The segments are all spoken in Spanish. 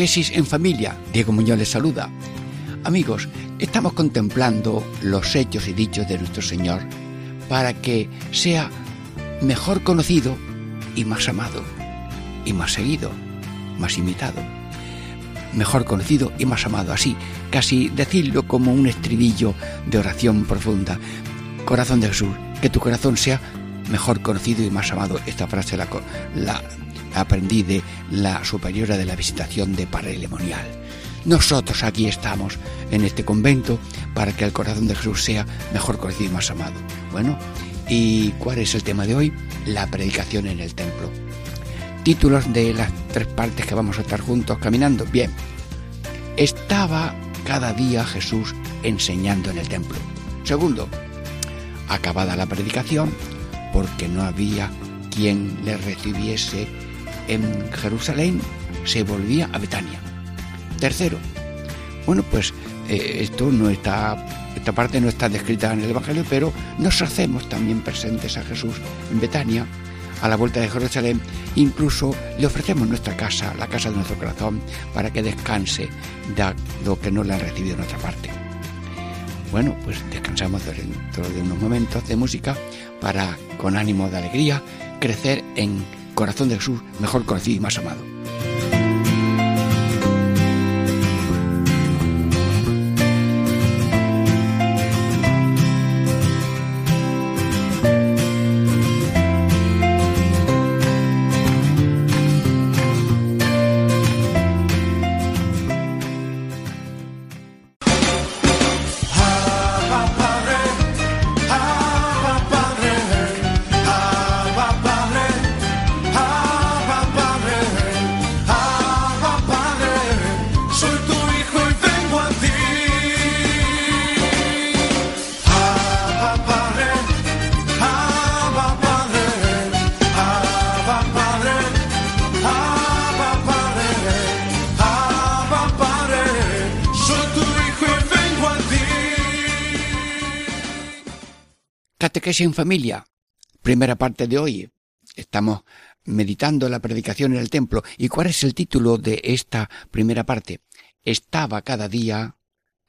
Catequesis en familia. Diego Muñoz les saluda. Amigos, estamos contemplando los hechos y dichos de nuestro Señor para que sea mejor conocido y más amado, y más seguido, más imitado. Mejor conocido y más amado, así, casi decirlo como un estribillo de oración profunda. Corazón de Jesús, que tu corazón sea mejor conocido y más amado. Esta frase la, la aprendí de la superiora de la visitación de Parelemonial. Nosotros aquí estamos en este convento para que el corazón de Jesús sea mejor conocido y más amado. Bueno, ¿y cuál es el tema de hoy? La predicación en el templo. Títulos de las tres partes que vamos a estar juntos caminando. Bien, estaba cada día Jesús enseñando en el templo. Segundo, acabada la predicación, porque no había quien le recibiese en Jerusalén se volvía a Betania. Tercero, bueno, pues eh, esto no está, esta parte no está descrita en el Evangelio, pero nos hacemos también presentes a Jesús en Betania, a la vuelta de Jerusalén, incluso le ofrecemos nuestra casa, la casa de nuestro corazón, para que descanse de lo que no le ha recibido en otra parte. Bueno, pues descansamos dentro de unos momentos de música para, con ánimo de alegría, crecer en corazón de Jesús mejor conocido y más amado. En familia, primera parte de hoy. Estamos meditando la predicación en el templo. ¿Y cuál es el título de esta primera parte? Estaba cada día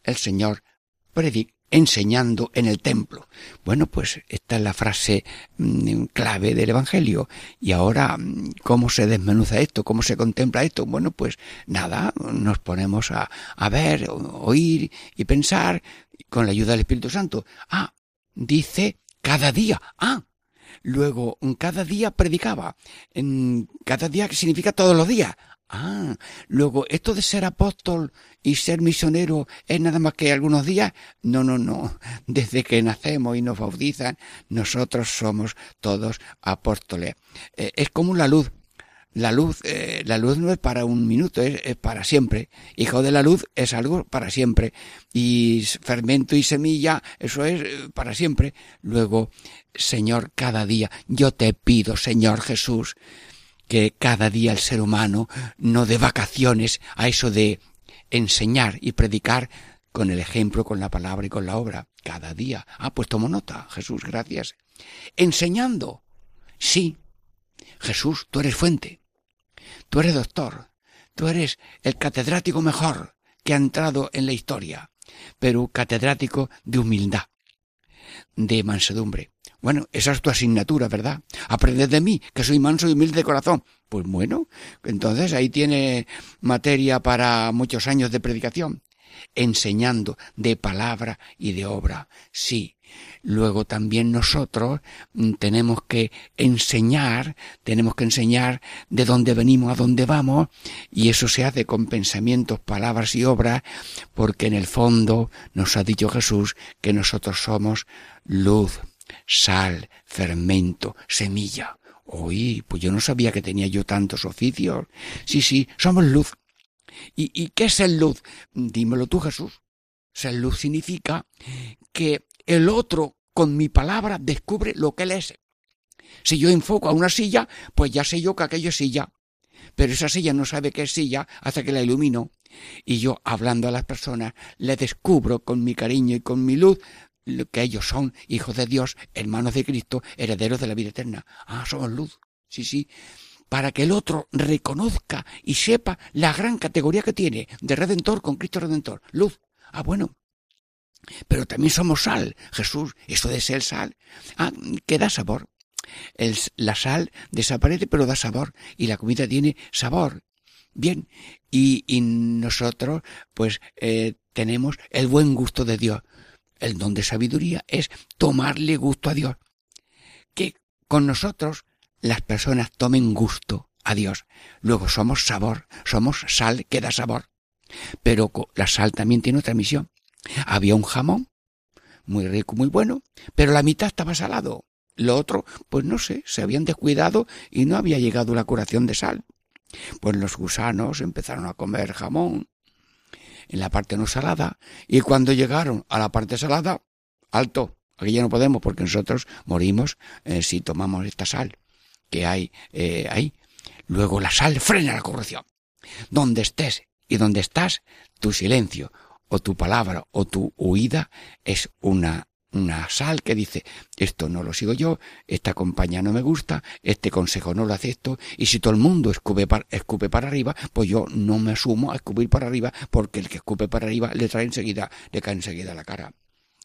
el Señor enseñando en el templo. Bueno, pues esta es la frase mm, clave del Evangelio. Y ahora, mm, ¿cómo se desmenuza esto? ¿Cómo se contempla esto? Bueno, pues nada, nos ponemos a, a ver, oír y pensar con la ayuda del Espíritu Santo. Ah, dice cada día. Ah, luego cada día predicaba. Cada día significa todos los días. Ah, luego esto de ser apóstol y ser misionero es nada más que algunos días. No, no, no. Desde que nacemos y nos bautizan, nosotros somos todos apóstoles. Eh, es como la luz. La luz, eh, la luz no es para un minuto, es, para siempre. Hijo de la luz es algo para siempre. Y fermento y semilla, eso es eh, para siempre. Luego, Señor, cada día, yo te pido, Señor Jesús, que cada día el ser humano no dé vacaciones a eso de enseñar y predicar con el ejemplo, con la palabra y con la obra. Cada día. Ah, pues tomo nota, Jesús, gracias. Enseñando. Sí. Jesús, tú eres fuente. Tú eres doctor, tú eres el catedrático mejor que ha entrado en la historia, pero catedrático de humildad, de mansedumbre. Bueno, esa es tu asignatura, ¿verdad? Aprended de mí, que soy manso y humilde de corazón. Pues bueno, entonces ahí tiene materia para muchos años de predicación. enseñando de palabra y de obra. Sí, Luego también nosotros mm, tenemos que enseñar, tenemos que enseñar de dónde venimos a dónde vamos, y eso se hace con pensamientos, palabras y obras, porque en el fondo nos ha dicho Jesús que nosotros somos luz, sal, fermento, semilla. Uy, pues yo no sabía que tenía yo tantos oficios. Sí, sí, somos luz. ¿Y, y qué es el luz? Dímelo tú, Jesús. Ser luz significa que el otro con mi palabra descubre lo que él es. Si yo enfoco a una silla, pues ya sé yo que aquello es silla. Pero esa silla no sabe que es silla hasta que la ilumino. Y yo, hablando a las personas, le descubro con mi cariño y con mi luz que ellos son hijos de Dios, hermanos de Cristo, herederos de la vida eterna. Ah, somos luz. Sí, sí. Para que el otro reconozca y sepa la gran categoría que tiene de redentor con Cristo redentor. Luz. Ah, bueno, pero también somos sal. Jesús, eso de ser sal, ah, que da sabor. La sal desaparece pero da sabor y la comida tiene sabor. Bien, y, y nosotros pues eh, tenemos el buen gusto de Dios. El don de sabiduría es tomarle gusto a Dios. Que con nosotros las personas tomen gusto a Dios. Luego somos sabor, somos sal que da sabor. Pero la sal también tiene otra misión. Había un jamón, muy rico, muy bueno, pero la mitad estaba salado. Lo otro, pues no sé, se habían descuidado y no había llegado la curación de sal. Pues los gusanos empezaron a comer jamón en la parte no salada y cuando llegaron a la parte salada, alto, aquí ya no podemos porque nosotros morimos eh, si tomamos esta sal que hay eh, ahí. Luego la sal frena la corrupción. Donde estés y donde estás, tu silencio o tu palabra o tu huida es una una sal que dice esto no lo sigo yo, esta compañía no me gusta, este consejo no lo acepto, y si todo el mundo escupe para, escupe para arriba, pues yo no me asumo a escupir para arriba, porque el que escupe para arriba le trae enseguida, le cae enseguida la cara.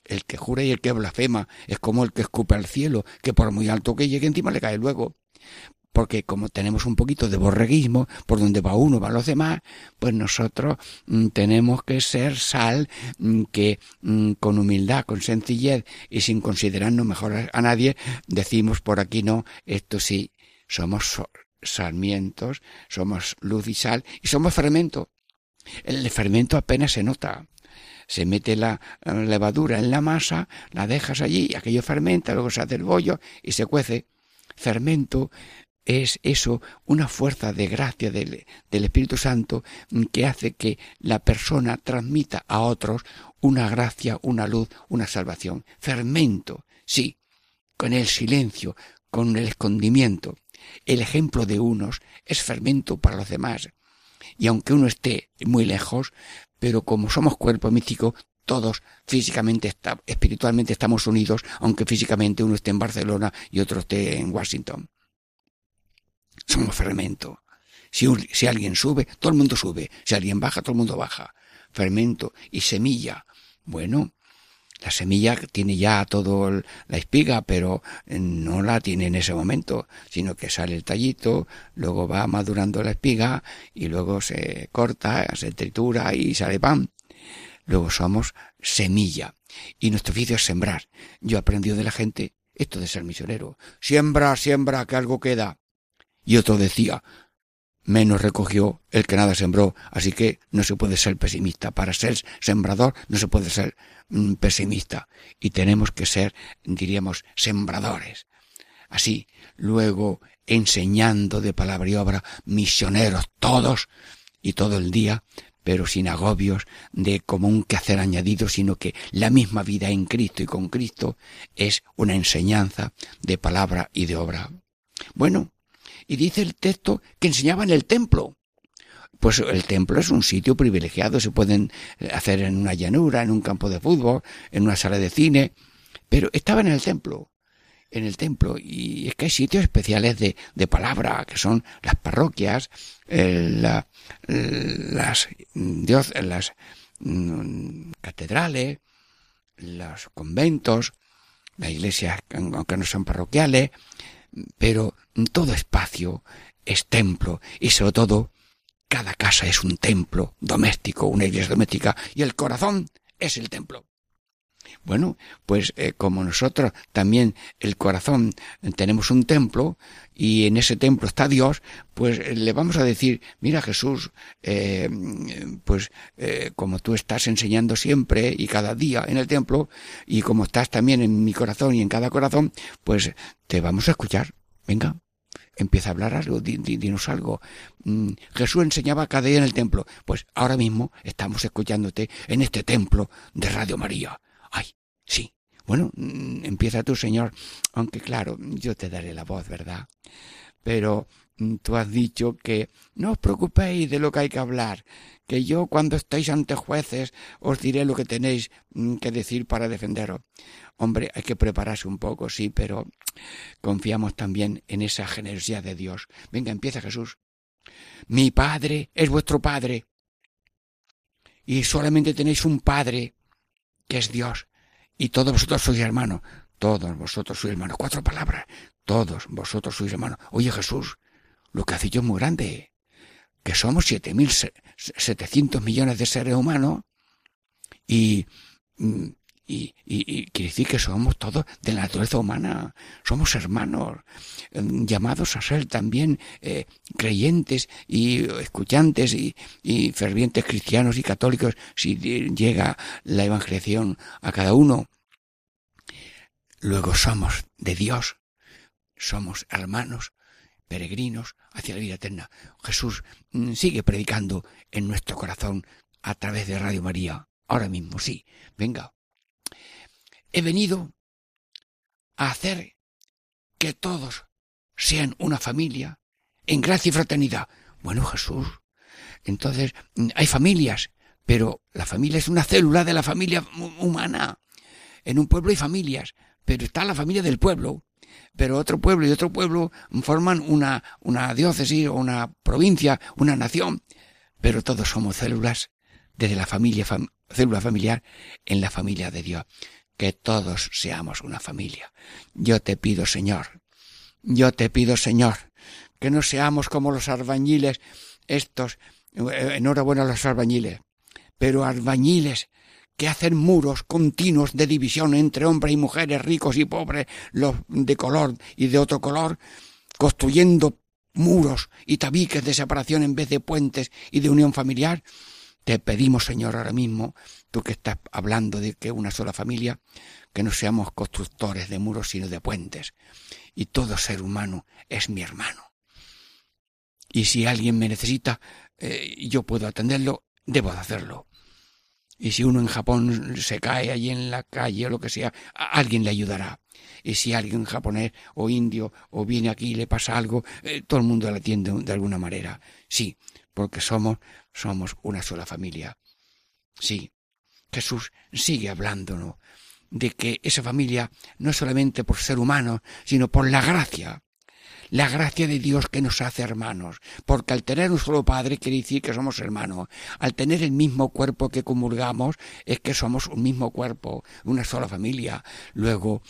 El que jura y el que blasfema es como el que escupe al cielo, que por muy alto que llegue encima le cae luego porque como tenemos un poquito de borreguismo, por donde va uno van los demás, pues nosotros mm, tenemos que ser sal mm, que mm, con humildad, con sencillez y sin considerarnos mejor a nadie, decimos por aquí no, esto sí, somos sarmientos, somos luz y sal y somos fermento. El fermento apenas se nota se mete la levadura en la masa, la dejas allí, aquello fermenta, luego se hace el bollo y se cuece. Fermento es eso una fuerza de gracia del, Espíritu Santo que hace que la persona transmita a otros una gracia, una luz, una salvación. Fermento, sí, con el silencio, con el escondimiento. El ejemplo de unos es fermento para los demás. Y aunque uno esté muy lejos, pero como somos cuerpo místico, todos físicamente, espiritualmente estamos unidos, aunque físicamente uno esté en Barcelona y otro esté en Washington somos fermento. Si, si alguien sube, todo el mundo sube. Si alguien baja, todo el mundo baja. Fermento y semilla. Bueno, la semilla tiene ya todo la espiga, pero no la tiene en ese momento, sino que sale el tallito, luego va madurando la espiga y luego se corta, se tritura y sale pan. Luego somos semilla. Y nuestro oficio es sembrar. Yo he aprendido de la gente esto de ser misionero. Siembra, siembra, que algo queda. Y otro decía, menos recogió el que nada sembró, así que no se puede ser pesimista. Para ser sembrador no se puede ser mm, pesimista. Y tenemos que ser, diríamos, sembradores. Así, luego enseñando de palabra y obra, misioneros todos y todo el día, pero sin agobios de como un quehacer añadido, sino que la misma vida en Cristo y con Cristo es una enseñanza de palabra y de obra. Bueno, y dice el texto que enseñaba en el templo. Pues el templo es un sitio privilegiado, se pueden hacer en una llanura, en un campo de fútbol, en una sala de cine, pero estaba en el templo, en el templo, y es que hay sitios especiales de, de palabra, que son las parroquias, las, Dios, las mm, catedrales, los conventos, las iglesias, aunque no son parroquiales, pero todo espacio es templo y sobre todo cada casa es un templo doméstico, una iglesia doméstica, y el corazón es el templo. Bueno, pues eh, como nosotros también el corazón tenemos un templo y en ese templo está Dios, pues eh, le vamos a decir, mira Jesús, eh, pues como tú estás enseñando siempre y cada día en el templo y como estás también en mi corazón y en cada corazón, pues te vamos a escuchar. Venga, empieza a hablar algo, dinos algo. Mm, Jesús enseñaba cada día en el templo. Pues ahora mismo estamos escuchándote en este templo de Radio María. Ay, sí. Bueno, mm, empieza tú, Señor, aunque claro, yo te daré la voz, ¿verdad? Pero mm, tú has dicho que no os preocupéis de lo que hay que hablar, que yo cuando estéis ante jueces os diré lo que tenéis que decir para defenderos. Hombre, hay que prepararse un poco, sí, pero confiamos también en esa generosidad de Dios. Venga, empieza Jesús. Mi Padre es vuestro Padre. Y solamente tenéis un Padre que es Dios, y todos vosotros sois hermanos, todos vosotros sois hermanos, cuatro palabras, todos vosotros sois hermanos. Oye Jesús, lo que hace yo es muy grande, que somos siete mil setecientos millones de seres humanos y mm, y, y, quiere decir que somos todos de la naturaleza humana, somos hermanos, em, llamados a ser también eh, creyentes y escuchantes y, y, fervientes cristianos y católicos si llega la evangelización a cada uno. Luego somos de Dios, somos hermanos, peregrinos hacia la vida eterna. Jesús mm, sigue predicando en nuestro corazón a través de Radio María. Ahora mismo, sí. Venga, He venido a hacer que todos sean una familia en gracia y fraternidad. Bueno, Jesús, entonces mm, hay familias, pero la familia es una célula de la familia humana. En un pueblo hay familias, pero está la familia del pueblo. Pero otro pueblo y otro pueblo forman una, una diócesis o una provincia, una nación. Pero todos somos células desde la familia, célula familiar en la familia de Dios que todos seamos una familia. Yo te pido, Señor, yo te pido, Señor, que no seamos como los albañiles estos, eh, enhorabuena a los albañiles, pero albañiles que hacen muros continuos de división entre hombres y mujeres, ricos y pobres, los de color y de otro color, construyendo muros y tabiques de separación en vez de puentes y de unión familiar, te pedimos, Señor, ahora mismo, tú que estás hablando de que una sola familia, que no seamos constructores de muros, sino de puentes. Y todo ser humano es mi hermano. Y si alguien me necesita, eh, yo puedo atenderlo, debo de hacerlo. Y si uno en Japón se cae allí en la calle o lo que sea, alguien le ayudará. Y si alguien japonés o indio o viene aquí y le pasa algo, eh, todo el mundo le atiende de alguna manera. Sí, porque somos, somos una sola familia. Sí, Jesús sigue hablándonos de que esa familia no es solamente por ser humano, sino por la gracia, la gracia de Dios que nos hace hermanos, porque al tener un solo Padre quiere decir que somos hermanos, al tener el mismo cuerpo que comulgamos es que somos un mismo cuerpo, una sola familia. Luego,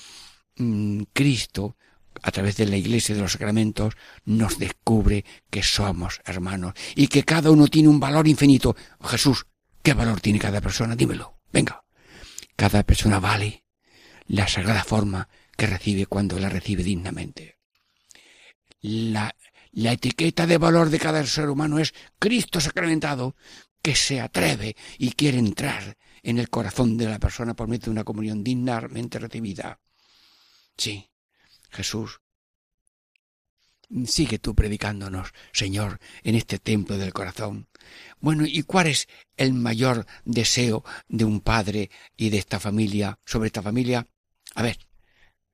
mm, Cristo a través de la iglesia y de los sacramentos, nos descubre que somos hermanos y que cada uno tiene un valor infinito. Jesús, ¿qué valor tiene cada persona? Dímelo. Venga. Cada persona vale la sagrada forma que recibe cuando la recibe dignamente. La, la etiqueta de valor de cada ser humano es Cristo sacramentado, que se atreve y quiere entrar en el corazón de la persona por medio de una comunión dignamente recibida. Sí, Jesús, sigue tú predicándonos, Señor, en este templo del corazón. Bueno, ¿y cuál es el mayor deseo de un padre y de esta familia, sobre esta familia? A ver,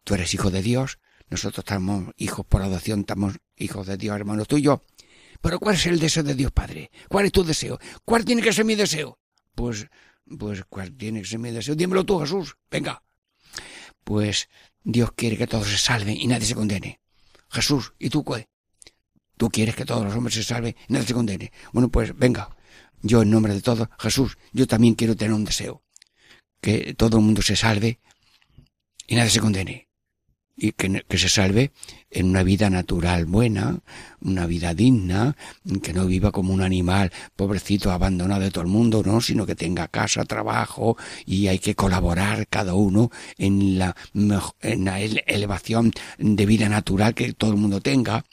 tú eres hijo de Dios, nosotros estamos hijos por adopción, estamos hijos de Dios, hermano tuyo. Pero ¿cuál es el deseo de Dios, Padre? ¿Cuál es tu deseo? ¿Cuál tiene que ser mi deseo? Pues, pues, ¿cuál tiene que ser mi deseo? Dímelo tú, Jesús. Venga. Pues Dios quiere que todos se salven y nadie se condene. Jesús, ¿y tú qué? Tú quieres que todos los hombres se salven y nadie se condene. Bueno, pues venga, yo en nombre de todos, Jesús, yo también quiero tener un deseo. Que todo el mundo se salve y nadie se condene. Y que, que, se salve en una vida natural buena, una vida digna, que no viva como un animal pobrecito abandonado de todo el mundo, no, sino que tenga casa, trabajo y hay que colaborar cada uno en la, en la elevación de vida natural que todo el mundo tenga,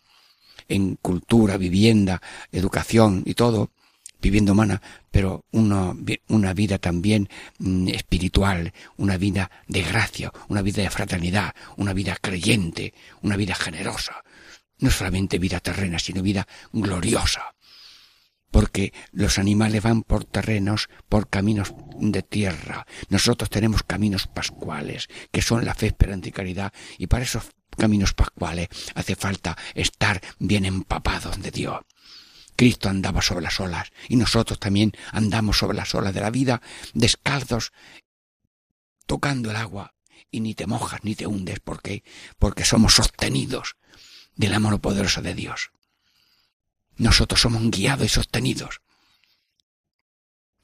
en cultura, vivienda, educación y todo viviendo humana, pero una, una vida también mm, espiritual, una vida de gracia, una vida de fraternidad, una vida creyente, una vida generosa. No solamente vida terrena, sino vida gloriosa. Porque los animales van por terrenos, por caminos de tierra. Nosotros tenemos caminos pascuales, que son la fe, esperanza y caridad, y para esos caminos pascuales hace falta estar bien empapados de Dios. Cristo andaba sobre las olas y nosotros también andamos sobre las olas de la vida, descalzos, tocando el agua y ni te mojas ni te hundes. ¿Por qué? Porque somos sostenidos de la mano poderosa de Dios. Nosotros somos guiados y sostenidos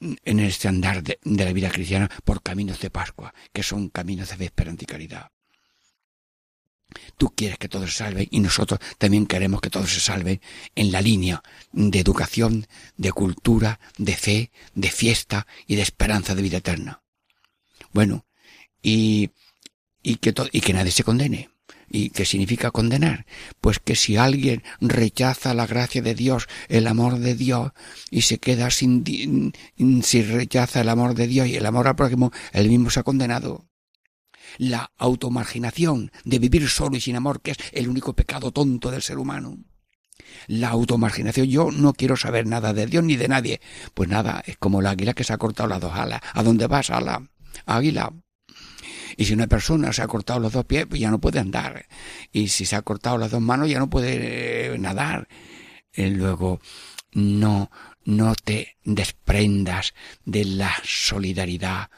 en este andar de, la vida cristiana por caminos de Pascua, que son caminos de esperanza y caridad. Tú quieres que todos se salven y nosotros también queremos que todos se salven en la línea de educación, de cultura, de fe, de fiesta y de esperanza de vida eterna. Bueno, y, y, que, y que nadie se condene. ¿Y qué significa condenar? Pues que si alguien rechaza la gracia de Dios, el amor de Dios, y se queda sin, si rechaza el amor de Dios y el amor al prójimo, él mismo se ha condenado la automarginación de vivir solo y sin amor, que es el único pecado tonto del ser humano. La automarginación, yo no quiero saber nada de Dios ni de nadie. Pues nada, es como la águila que se ha cortado las dos alas. ¿A dónde vas, ala? Águila. Y si una persona se ha cortado los dos pies, pues ya no puede andar. Y si se ha cortado las dos manos, ya no puede eh, nadar. Eh, luego, no, no te desprendas de la solidaridad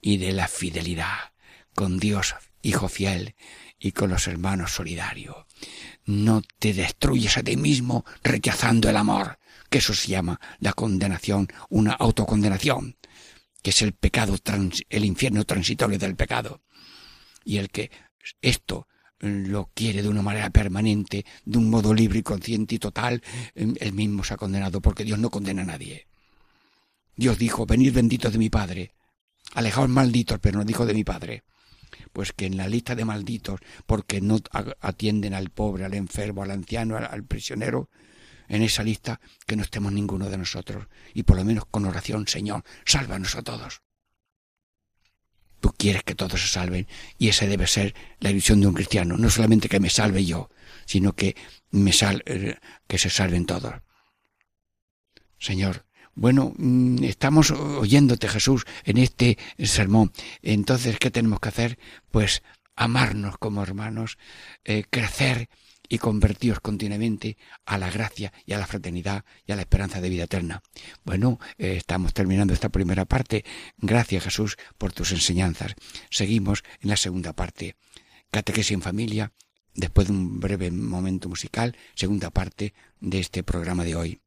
y de la fidelidad con Dios, Hijo fiel, y con los hermanos solidarios. No te destruyes a ti mismo rechazando el amor, que eso se llama la condenación, una autocondenación, que es el pecado, el infierno transitorio del pecado. Y el que esto lo quiere de una manera permanente, de un modo libre y consciente y total, él mismo se ha condenado, porque Dios no condena a nadie. Dios dijo, venid benditos de mi Padre, alejaos malditos, pero no dijo de mi Padre pues que en la lista de malditos, porque no atienden al pobre, al enfermo, al anciano, al, prisionero, en esa lista que no estemos ninguno de nosotros. Y por lo menos con oración, Señor, sálvanos a todos. Tú quieres que todos se salven y esa debe ser la ilusión de un cristiano. No solamente que me salve yo, sino que, me sal, eh, que se salven todos. Señor, bueno, mm, estamos oyéndote Jesús en este sermón. Entonces, ¿qué tenemos que hacer? Pues amarnos como hermanos, eh, crecer y convertiros continuamente a la gracia y a la fraternidad y a la esperanza de vida eterna. Bueno, eh, estamos terminando esta primera parte. Gracias Jesús por tus enseñanzas. Seguimos en la segunda parte. Catequesis en familia, después de un breve momento musical, segunda parte de este programa de hoy.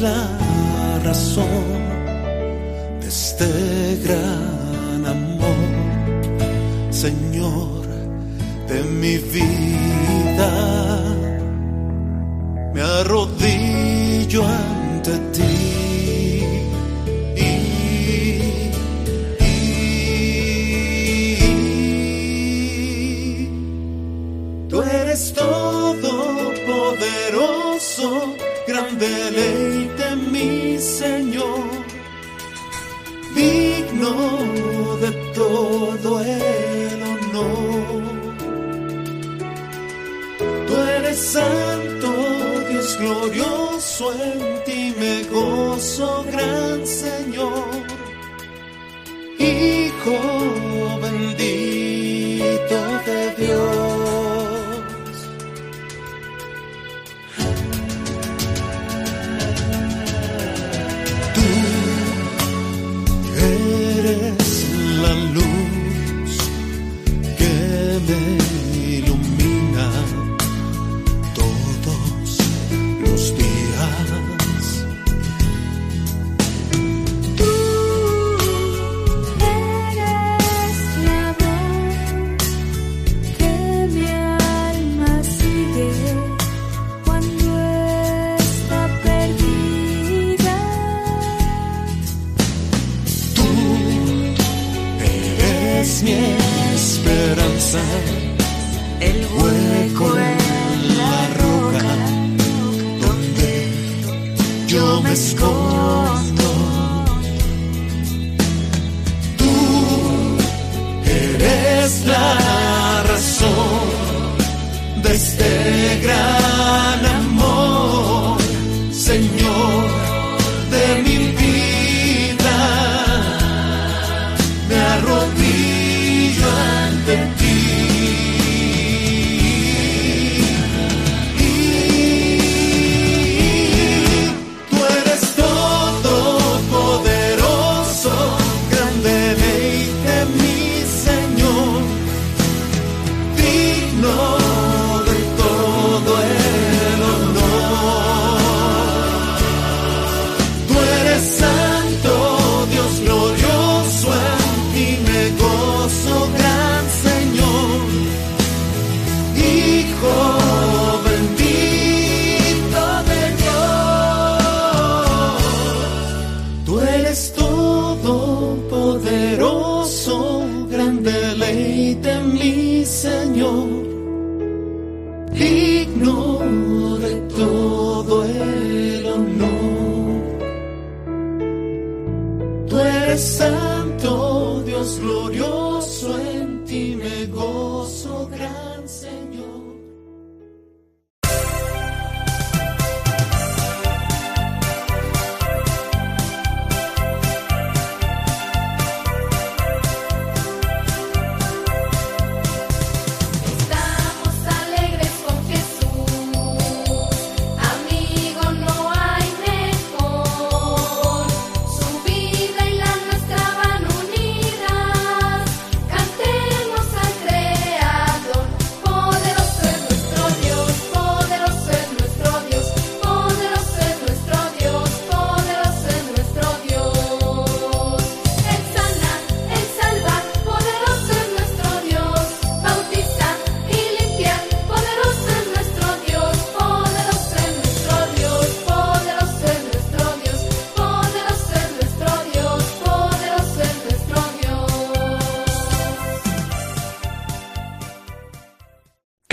Tú eres mi esperanza, el hueco en la roca donde yo me escondo. Tú eres la razón de este gran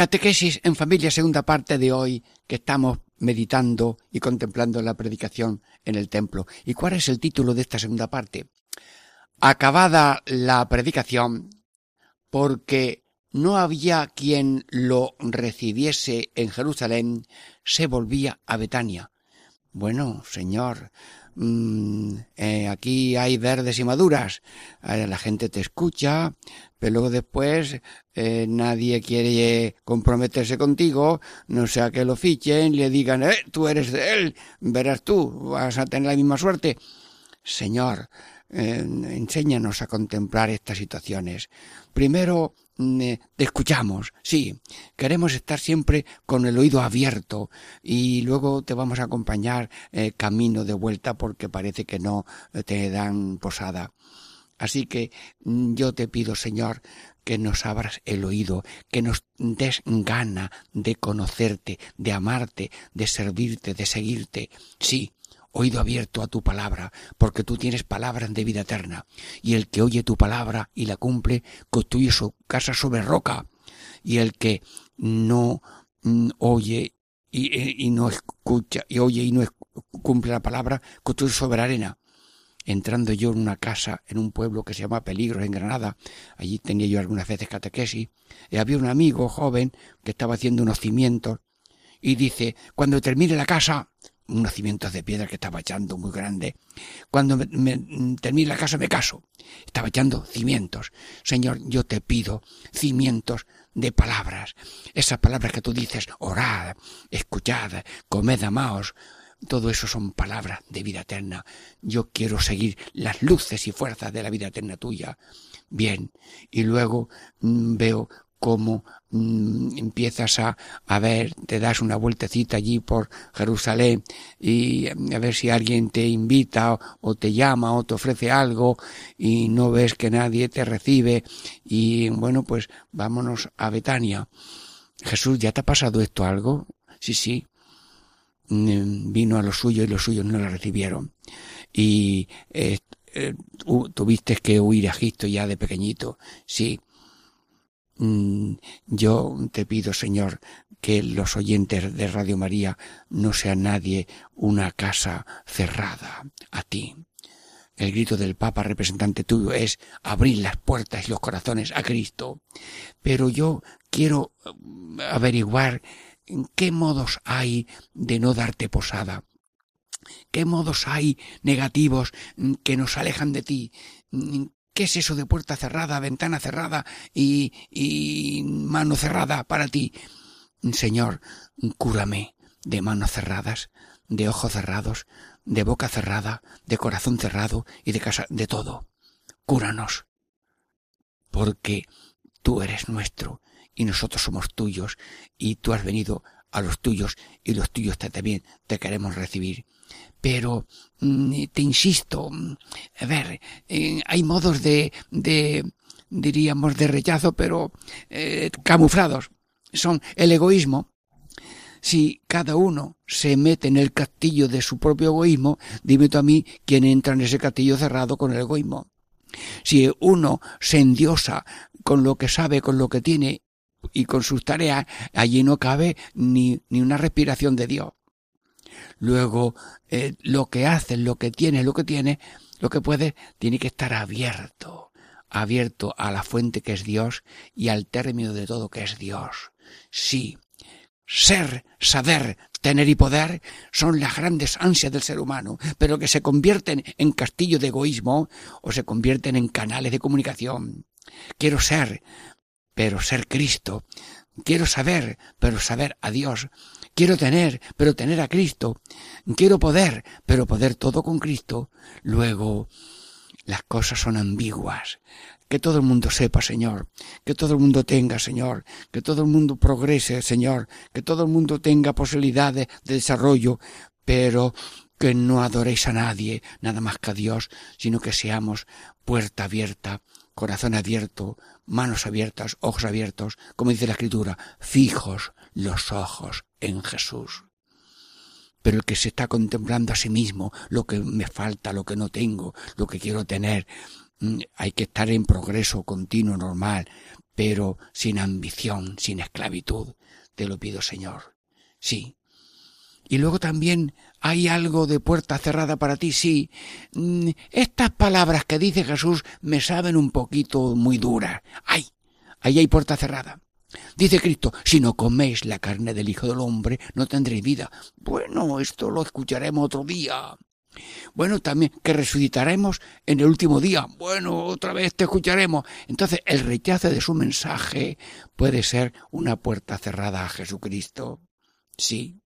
Catequesis en familia, segunda parte de hoy, que estamos meditando y contemplando la predicación en el templo. ¿Y cuál es el título de esta segunda parte? Acabada la predicación, porque no había quien lo recibiese en Jerusalén, se volvía a Betania. Bueno, Señor, mm, eh, aquí hay verdes y maduras. Eh, la gente te escucha, pero luego después eh, nadie quiere comprometerse contigo, no sea que lo fichen, le digan, eh, tú eres de él, verás tú, vas a tener la misma suerte. Señor, eh, enséñanos a contemplar estas situaciones. Primero, mm, eh, te escuchamos, sí, queremos estar siempre con el oído abierto y luego te vamos a acompañar eh, camino de vuelta porque parece que no eh, te dan posada. Así que mm, yo te pido, Señor, que nos abras el oído, que nos des gana de conocerte, de amarte, de servirte, de seguirte. Sí, oído abierto a tu palabra, porque tú tienes palabras de vida eterna, y el que oye tu palabra y la cumple, construye su casa sobre roca, y el que no mm, oye y, y, no escucha, y oye y no cumple la palabra, construye sobre arena. Entrando yo en una casa, en un pueblo que se llama Peligros, en Granada, allí tenía yo algunas veces catequesis, y había un amigo joven que estaba haciendo unos cimientos, y dice, cuando termine la casa, unos cimientos de piedra que estaba echando muy grande. Cuando me, termine la casa me caso. Estaba echando cimientos. Señor, yo te pido cimientos de palabras. Esas palabras que tú dices, orad, escuchad, comed, amaos. Todo eso son palabras de vida eterna. Yo quiero seguir las luces y fuerzas de la vida eterna tuya. Bien. Y luego mm, veo cómo mm, empiezas a, a ver, te das una vueltecita allí por Jerusalén y mm, a ver si alguien te invita o, te llama o te ofrece algo y no ves que nadie te recibe y bueno, pues vámonos a Betania. Jesús, ¿ya te ha pasado esto algo? Sí, sí. Mm, vino a los suyos y los suyos no le recibieron. Y eh, eh, tuviste que huir a Egipto ya de pequeñito. Sí Mm, yo te pido, Señor, que los oyentes de Radio María no sean nadie una casa cerrada a ti. El grito del Papa representante tuyo es abrir las puertas y los corazones a Cristo. Pero yo quiero mm, averiguar qué modos hay de no darte posada. ¿Qué modos hay negativos mm, que nos alejan de ti? ¿Qué es eso de puerta cerrada, ventana cerrada y, y mano cerrada para ti? Señor, cúrame de manos cerradas, de ojos cerrados, de boca cerrada, de corazón cerrado y de casa, de todo. Cúranos, porque tú eres nuestro y nosotros somos tuyos y tú has venido a los tuyos y los tuyos también te queremos recibir pero mm, te insisto, mm, a ver, eh, hay modos de, de, diríamos, de rechazo, pero eh, camuflados. Son el egoísmo. Si cada uno se mete en el castillo de su propio egoísmo, dime tú a mí quién entra en ese castillo cerrado con el egoísmo. Si uno se endiosa con lo que sabe, con lo que tiene y con sus tareas, allí no cabe ni, ni una respiración de Dios luego eh, lo que haces, lo que tienes, lo que tienes, lo que puedes, tiene que estar abierto, abierto a la fuente que es Dios y al término de todo que es Dios. Sí, ser, saber, tener y poder son las grandes ansias del ser humano, pero que se convierten en castillo de egoísmo o se convierten en canales de comunicación. Quiero ser, pero ser Cristo. Quiero saber, pero saber a Dios. Quiero tener, pero tener a Cristo. Quiero poder, pero poder todo con Cristo. Luego, las cosas son ambiguas. Que todo el mundo sepa, Señor. Que todo el mundo tenga, Señor. Que todo el mundo progrese, Señor. Que todo el mundo tenga posibilidades de desarrollo. Pero que no adoréis a nadie, nada más que a Dios, sino que seamos puerta abierta, corazón abierto, manos abiertas, ojos abiertos, como dice la Escritura, fijos los ojos en Jesús. Pero el que se está contemplando a sí mismo, lo que me falta, lo que no tengo, lo que quiero tener, mm, hay que estar en progreso continuo, normal, pero sin ambición, sin esclavitud. Te lo pido, Señor. Sí. Y luego también hay algo de puerta cerrada para ti, sí. Mm, estas palabras que dice Jesús me saben un poquito muy duras. ¡Ay! Ahí hay puerta cerrada. Dice Cristo, si no coméis la carne del Hijo del Hombre, no tendréis vida. Bueno, esto lo escucharemos otro día. Bueno, también que resucitaremos en el último día. Bueno, otra vez te escucharemos. Entonces, el rechazo de su mensaje puede ser una puerta cerrada a Jesucristo. Sí.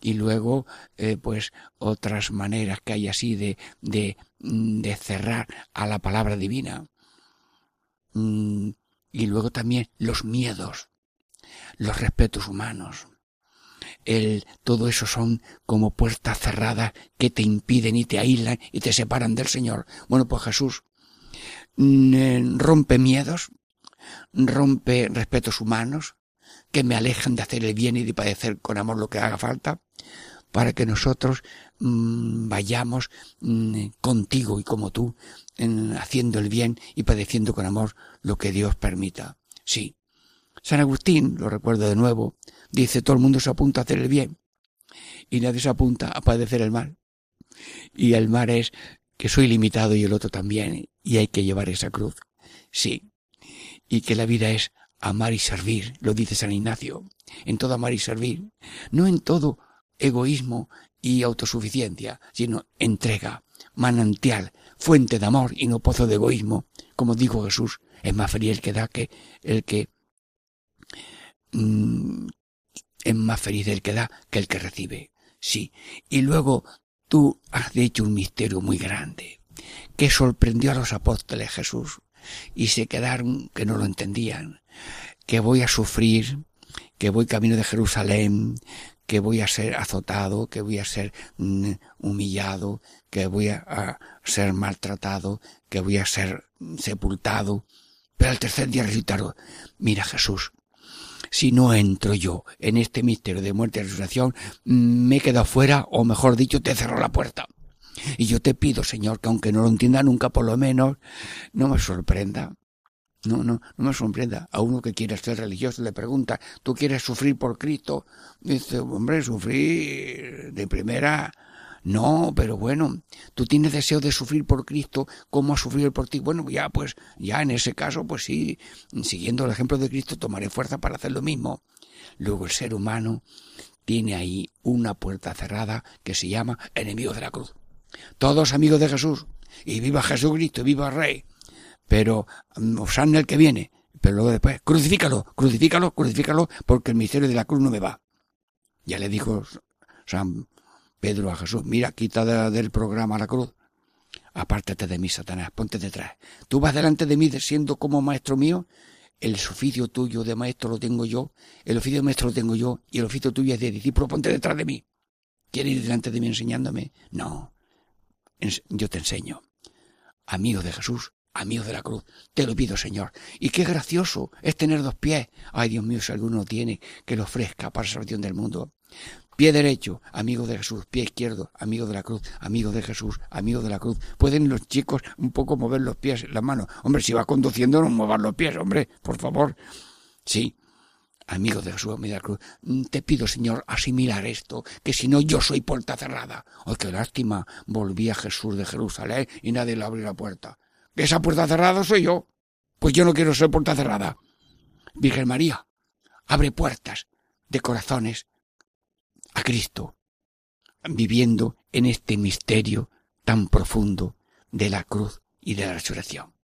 Y luego, eh, pues, otras maneras que hay así de, de, de cerrar a la palabra divina. Mm, y luego también los miedos, los respetos humanos. El, todo eso son como puertas cerradas que te impiden y te aíslan y te separan del Señor. Bueno, pues Jesús mm, eh, rompe miedos, rompe respetos humanos que me alejan de hacer el bien y de padecer con amor lo que haga falta, para que nosotros mm, vayamos mm, contigo y como tú, haciendo el bien y padeciendo con amor lo que Dios permita. Sí, San Agustín, lo recuerdo de nuevo, dice todo el mundo se apunta a hacer el bien y nadie se apunta a padecer el mal. Y el mal es que soy limitado y el otro también y hay que llevar esa cruz. Sí. Y que la vida es amar y servir, lo dice San Ignacio, en todo amar y servir, no en todo egoísmo y autosuficiencia, sino entrega, manantial, fuente de amor y no pozo de egoísmo, como dijo Jesús, es más feliz el que da que el que mm, es más feliz el que da que el que recibe. Sí. Y luego tú has hecho un misterio muy grande que sorprendió a los apóstoles Jesús y se quedaron que no lo entendían, que voy a sufrir, que voy camino de Jerusalén, que voy a ser azotado, que voy a ser mm, humillado, que voy a, ser maltratado, que voy a ser sepultado. Pero al tercer día resucitaron. Mira Jesús, si no entro yo en este misterio de muerte y resurrección, mm, me he quedado fuera, o mejor dicho, te cerró la puerta. Y yo te pido, Señor, que aunque no lo entienda nunca, por lo menos, no me sorprenda. No, no, no me sorprenda. A uno que quiere ser religioso le pregunta, ¿tú quieres sufrir por Cristo? Dice, hombre, sufrir de primera, no, pero bueno, tú tienes deseo de sufrir por Cristo, ¿cómo ha sufrido por ti? Bueno, ya, pues, ya en ese caso, pues sí, siguiendo el ejemplo de Cristo, tomaré fuerza para hacer lo mismo. Luego el ser humano tiene ahí una puerta cerrada que se llama enemigo de la cruz. Todos amigos de Jesús. Y viva Jesucristo, viva Rey. Pero mm, Osana el que viene. Pero luego después, crucifícalo, crucifícalo, crucifícalo, porque el misterio de la cruz no me va. Ya le dijo San Pedro a Jesús, mira, quita del programa la cruz. Apártate de mí, Satanás, ponte detrás. Tú vas delante de mí siendo como maestro mío, el oficio tuyo de maestro lo tengo yo, el oficio de maestro lo tengo yo, y el oficio tuyo es de discípulo, ponte detrás de mí. ¿Quieres ir delante de mí enseñándome? No, yo te enseño. Amigo de Jesús, amigo de la cruz, te lo pido, Señor. Y qué gracioso es tener dos pies. Ay, Dios mío, si alguno tiene, que lo ofrezca para salvación del mundo. Pie derecho, amigo de Jesús. Pie izquierdo, amigo de la cruz. Amigo de Jesús, amigo de la cruz. Pueden los chicos un poco mover los pies, las manos. Hombre, si va conduciendo, no muevan los pies, hombre, por favor. Sí, amigo de Jesús la cruz, mm, te pido, Señor, asimilar esto, que si no yo soy puerta cerrada. ¡Ay, qué lástima! Volví a Jesús de Jerusalén y nadie le abrió la puerta. esa puerta cerrada soy yo. Pues yo no quiero ser puerta cerrada. Virgen María, abre puertas de corazones a Cristo, viviendo en este misterio tan profundo de la cruz y de la resurrección.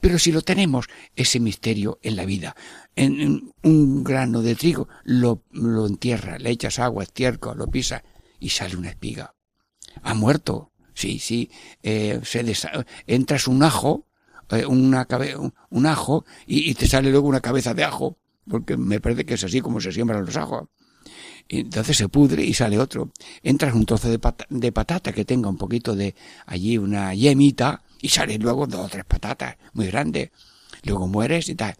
Pero si lo tenemos, ese misterio en la vida, en, un grano de trigo, lo, lo entierra, le echas agua, estiércol, lo pisa y sale una espiga. Ha muerto. Sí, sí. Eh, entras un ajo, eh, una un, ajo y, te sale luego una cabeza de ajo, porque me parece que es así como se siembran los ajos. Entonces se pudre y sale otro. Entras un trozo de, de patata que tenga un poquito de allí una yemita y salen luego dos o tres patatas muy grandes. Luego mueres y tal.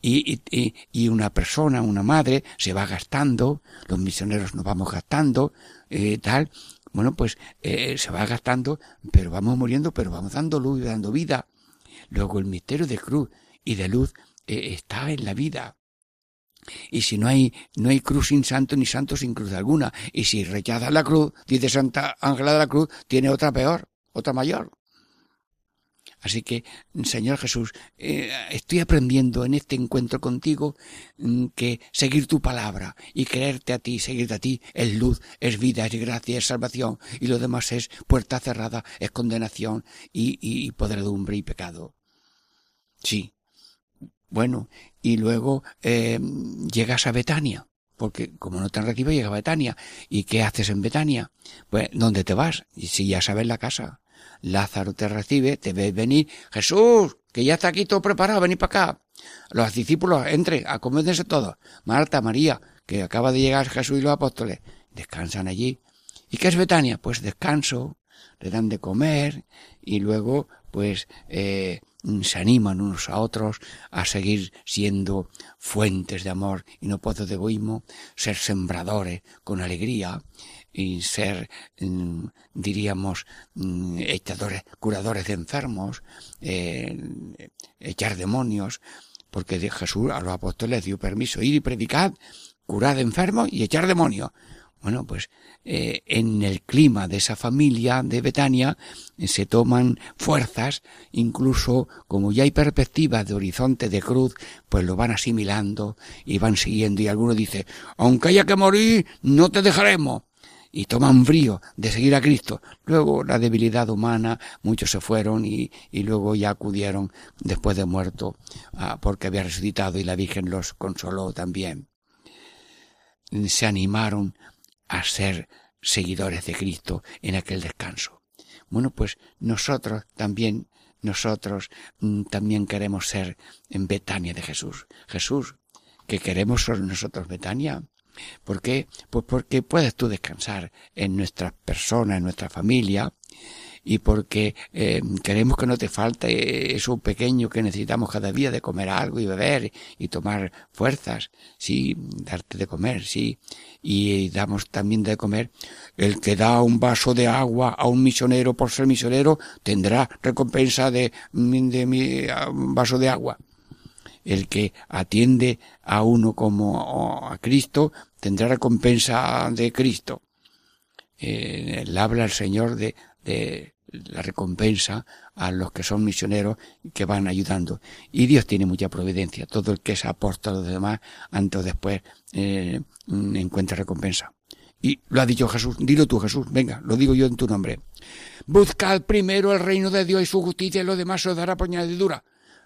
Y, y, y, una persona, una madre, se va gastando, los misioneros nos vamos gastando, eh, tal. Bueno, pues eh, se va gastando, pero vamos muriendo, pero vamos dando luz y dando vida. Luego el misterio de cruz y de luz eh, está en la vida. Y si no hay, no hay cruz sin santo ni santo sin cruz alguna. Y si rechaza la cruz, dice Santa Ángela de la Cruz, tiene otra peor, otra mayor. Así que, Señor Jesús, eh, estoy aprendiendo en este encuentro contigo mm, que seguir tu palabra y creerte a ti, seguirte a ti, es luz, es vida, es gracia, es salvación, y lo demás es puerta cerrada, es condenación y, y podredumbre y pecado. Sí. Bueno, y luego eh, llegas a Betania porque como no te han recibido, llega a Betania. ¿Y qué haces en Betania? Pues, ¿dónde te vas? Y si ya sabes la casa. Lázaro te recibe, te ve venir, Jesús, que ya está aquí todo preparado, venid para acá. Los discípulos, entre, acomódense todos. Marta, María, que acaba de llegar Jesús y los apóstoles, descansan allí. ¿Y qué es Betania? Pues descanso, le dan de comer y luego, pues, eh, se animan unos a otros a seguir siendo fuentes de amor y no pozos de egoísmo, ser sembradores con alegría, y ser, mm, diríamos, mm, echadores, curadores de enfermos, eh, echar demonios, porque de Jesús a los apóstoles dio permiso ir y predicar, curar enfermos y echar demonios. Bueno, pues eh, en el clima de esa familia de Betania eh, se toman fuerzas, incluso como ya hay perspectivas de horizonte de cruz, pues lo van asimilando y van siguiendo y alguno dice, aunque haya que morir, no te dejaremos y toman frío de seguir a Cristo. Luego la debilidad humana, muchos se fueron y, y luego ya acudieron después de muerto ah, porque había resucitado y la Virgen los consoló también. Se animaron a ser seguidores de Cristo en aquel descanso. Bueno, pues nosotros también, nosotros mm, también queremos ser en Betania de Jesús. Jesús, que queremos ser nosotros Betania. ¿Por qué? Pues porque puedes tú descansar en nuestra persona, en nuestra familia, y porque eh, queremos que no te falte eso pequeño que necesitamos cada día de comer algo y beber y tomar fuerzas, sí, darte de comer, sí, y damos también de comer. El que da un vaso de agua a un misionero por ser misionero tendrá recompensa de, de mi, vaso de agua. El que atiende a uno como a Cristo tendrá recompensa de Cristo. Eh, habla el Señor de, de la recompensa a los que son misioneros que van ayudando. Y Dios tiene mucha providencia. Todo el que es apóstol de los demás, antes o después, eh, encuentra recompensa. Y lo ha dicho Jesús. Dilo tú, Jesús. Venga, lo digo yo en tu nombre. Buscad primero el reino de Dios y su justicia y lo demás os dará por.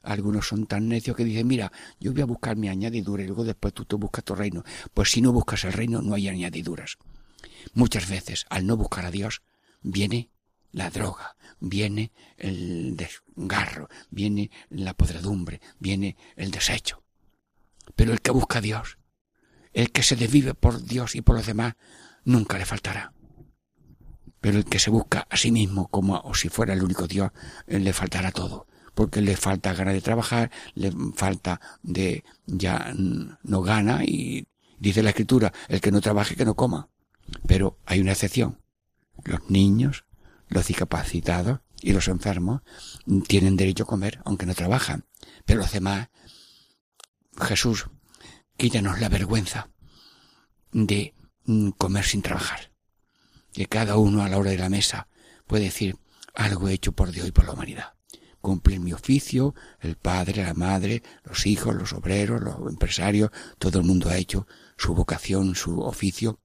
Algunos son tan necios que dicen, mira, yo voy a buscar mi añadidura y luego después tú te buscas tu reino. Pues si no buscas el reino, no hay añadiduras. Muchas veces, al no buscar a Dios, viene la droga, viene el desgarro, viene la podredumbre, viene el desecho. Pero el que busca a Dios, el que se desvive por Dios y por los demás, nunca le faltará. Pero el que se busca a sí mismo como si fuera el único Dios, eh, le faltará todo. Porque le falta ganas de trabajar, le falta de ya no gana y dice la escritura, el que no trabaje que no coma. Pero hay una excepción. Los niños, los discapacitados y los enfermos tienen derecho a comer aunque no trabajan. Pero los demás, Jesús, quítanos la vergüenza de mm, comer sin trabajar. Que cada uno a la hora de la mesa puede decir algo hecho por Dios y por la humanidad. Cumplir mi oficio, el padre, la madre, los hijos, los obreros, los empresarios, todo el mundo ha hecho su vocación, su oficio.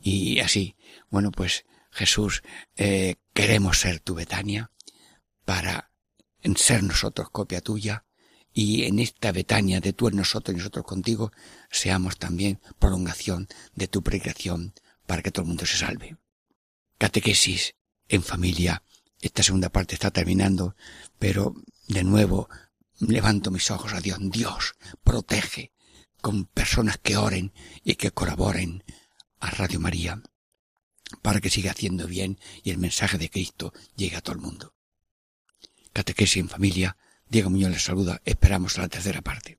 Y así, bueno, pues Jesús, eh, queremos ser tu Betania para ser nosotros copia tuya y en esta Betania de tú en nosotros y nosotros contigo seamos también prolongación de tu predicación para que todo el mundo se salve. Catequesis en familia. Esta segunda parte está terminando, pero de nuevo levanto mis ojos a Dios. Dios protege con personas que oren y que colaboren a Radio María para que siga haciendo bien y el mensaje de Cristo llegue a todo el mundo. Catequesis en familia, Diego Muñoz les saluda, esperamos la tercera parte.